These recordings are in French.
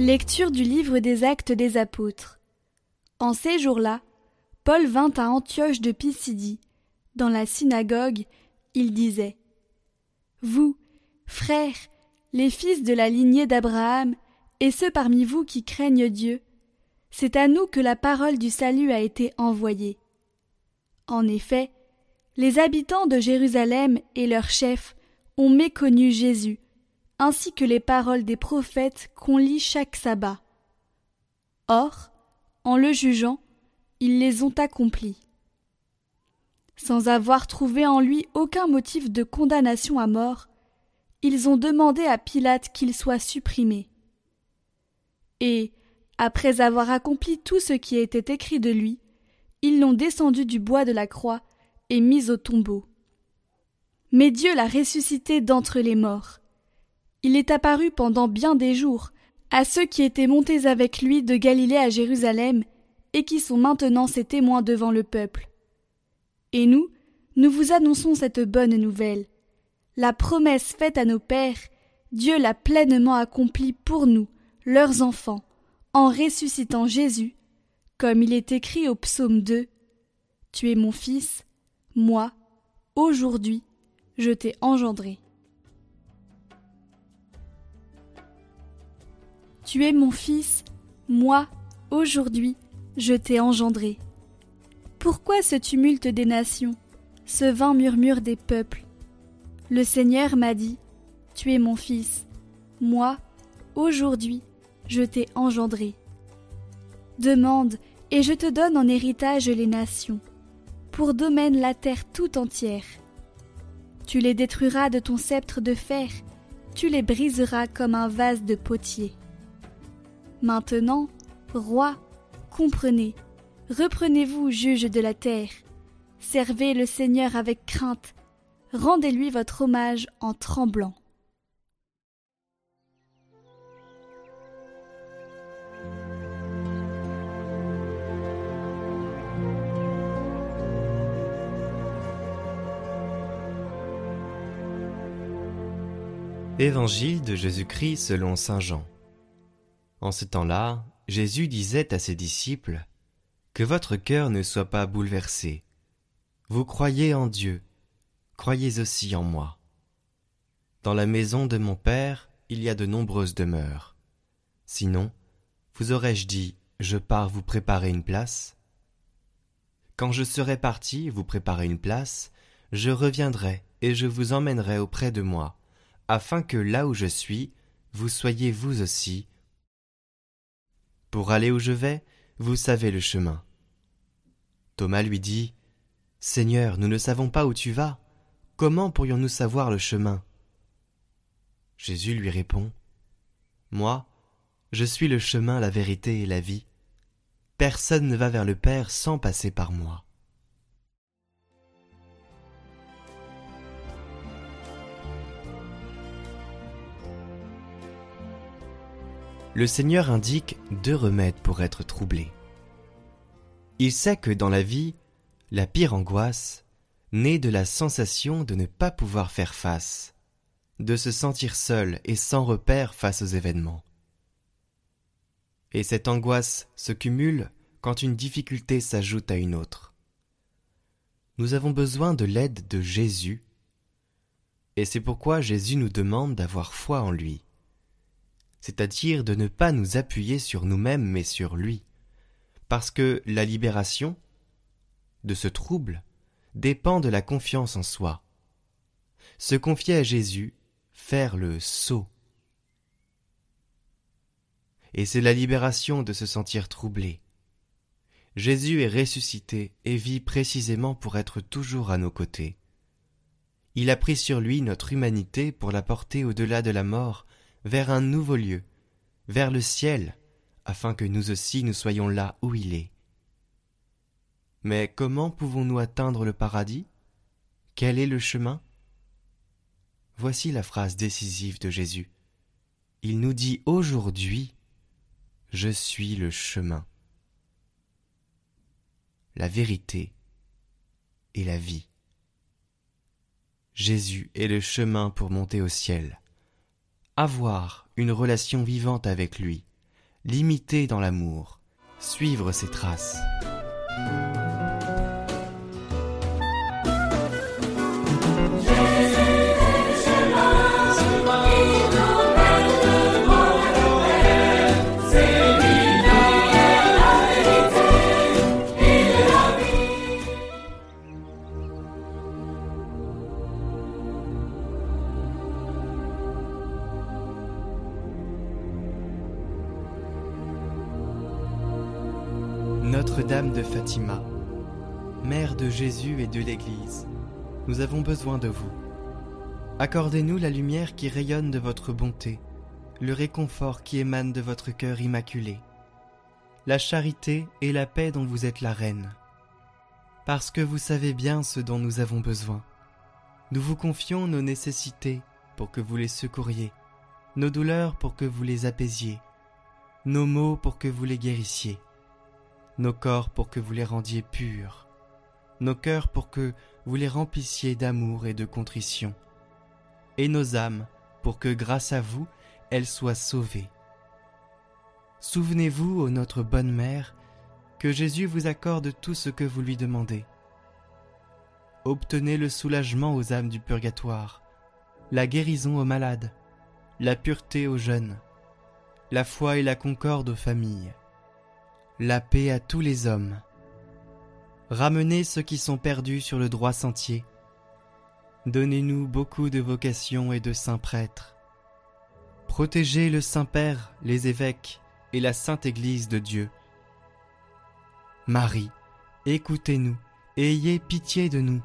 Lecture du livre des Actes des Apôtres. En ces jours-là, Paul vint à Antioche de Pisidie. Dans la synagogue, il disait Vous, frères, les fils de la lignée d'Abraham, et ceux parmi vous qui craignent Dieu, c'est à nous que la parole du salut a été envoyée. En effet, les habitants de Jérusalem et leurs chefs ont méconnu Jésus, ainsi que les paroles des prophètes qu'on lit chaque sabbat. Or, en le jugeant, ils les ont accomplis. Sans avoir trouvé en lui aucun motif de condamnation à mort, ils ont demandé à Pilate qu'il soit supprimé. Et, après avoir accompli tout ce qui était écrit de lui, ils l'ont descendu du bois de la croix et mis au tombeau. Mais Dieu l'a ressuscité d'entre les morts. Il est apparu pendant bien des jours à ceux qui étaient montés avec lui de Galilée à Jérusalem et qui sont maintenant ses témoins devant le peuple. Et nous, nous vous annonçons cette bonne nouvelle. La promesse faite à nos pères, Dieu l'a pleinement accomplie pour nous, leurs enfants, en ressuscitant Jésus, comme il est écrit au psaume 2 Tu es mon fils, moi, aujourd'hui, je t'ai engendré. Tu es mon fils, moi, aujourd'hui, je t'ai engendré. Pourquoi ce tumulte des nations, ce vain murmure des peuples? Le Seigneur m'a dit, Tu es mon fils, moi, aujourd'hui, je t'ai engendré. Demande, et je te donne en héritage les nations, pour domaine la terre tout entière. Tu les détruiras de ton sceptre de fer, tu les briseras comme un vase de potier. Maintenant, roi, comprenez, reprenez-vous, juge de la terre, servez le Seigneur avec crainte, rendez-lui votre hommage en tremblant. Évangile de Jésus-Christ selon Saint Jean. En ce temps-là, Jésus disait à ses disciples Que votre cœur ne soit pas bouleversé. Vous croyez en Dieu, croyez aussi en moi. Dans la maison de mon Père, il y a de nombreuses demeures. Sinon, vous aurais-je dit Je pars vous préparer une place Quand je serai parti vous préparer une place, je reviendrai et je vous emmènerai auprès de moi afin que là où je suis, vous soyez vous aussi. Pour aller où je vais, vous savez le chemin. Thomas lui dit, Seigneur, nous ne savons pas où tu vas, comment pourrions-nous savoir le chemin? Jésus lui répond, Moi, je suis le chemin, la vérité et la vie. Personne ne va vers le Père sans passer par moi. Le Seigneur indique deux remèdes pour être troublé. Il sait que dans la vie, la pire angoisse naît de la sensation de ne pas pouvoir faire face, de se sentir seul et sans repère face aux événements. Et cette angoisse se cumule quand une difficulté s'ajoute à une autre. Nous avons besoin de l'aide de Jésus, et c'est pourquoi Jésus nous demande d'avoir foi en lui c'est-à-dire de ne pas nous appuyer sur nous-mêmes mais sur lui, parce que la libération de ce trouble dépend de la confiance en soi. Se confier à Jésus, faire le saut. Et c'est la libération de se sentir troublé. Jésus est ressuscité et vit précisément pour être toujours à nos côtés. Il a pris sur lui notre humanité pour la porter au-delà de la mort vers un nouveau lieu, vers le ciel, afin que nous aussi nous soyons là où il est. Mais comment pouvons-nous atteindre le paradis? Quel est le chemin? Voici la phrase décisive de Jésus. Il nous dit aujourd'hui Je suis le chemin, la vérité et la vie. Jésus est le chemin pour monter au ciel avoir une relation vivante avec lui, l'imiter dans l'amour, suivre ses traces. Notre-Dame de Fatima, Mère de Jésus et de l'Église, nous avons besoin de vous. Accordez-nous la lumière qui rayonne de votre bonté, le réconfort qui émane de votre cœur immaculé, la charité et la paix dont vous êtes la reine. Parce que vous savez bien ce dont nous avons besoin, nous vous confions nos nécessités pour que vous les secouriez, nos douleurs pour que vous les apaisiez, nos maux pour que vous les guérissiez nos corps pour que vous les rendiez purs, nos cœurs pour que vous les remplissiez d'amour et de contrition, et nos âmes pour que grâce à vous elles soient sauvées. Souvenez-vous, ô notre bonne mère, que Jésus vous accorde tout ce que vous lui demandez. Obtenez le soulagement aux âmes du purgatoire, la guérison aux malades, la pureté aux jeunes, la foi et la concorde aux familles la paix à tous les hommes. Ramenez ceux qui sont perdus sur le droit sentier. Donnez-nous beaucoup de vocations et de saints prêtres. Protégez le Saint-Père, les évêques et la Sainte Église de Dieu. Marie, écoutez-nous ayez pitié de nous.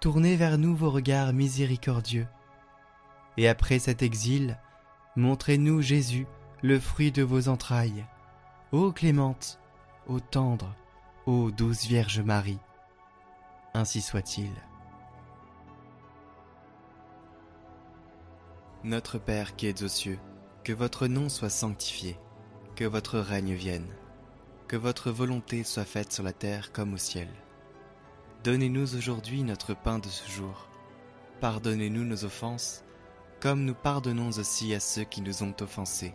Tournez vers nous vos regards miséricordieux. Et après cet exil, montrez-nous Jésus, le fruit de vos entrailles. Ô clémente, ô tendre, ô douce Vierge Marie, ainsi soit-il. Notre Père qui êtes aux cieux, que votre nom soit sanctifié, que votre règne vienne, que votre volonté soit faite sur la terre comme au ciel. Donnez-nous aujourd'hui notre pain de ce jour. Pardonnez-nous nos offenses, comme nous pardonnons aussi à ceux qui nous ont offensés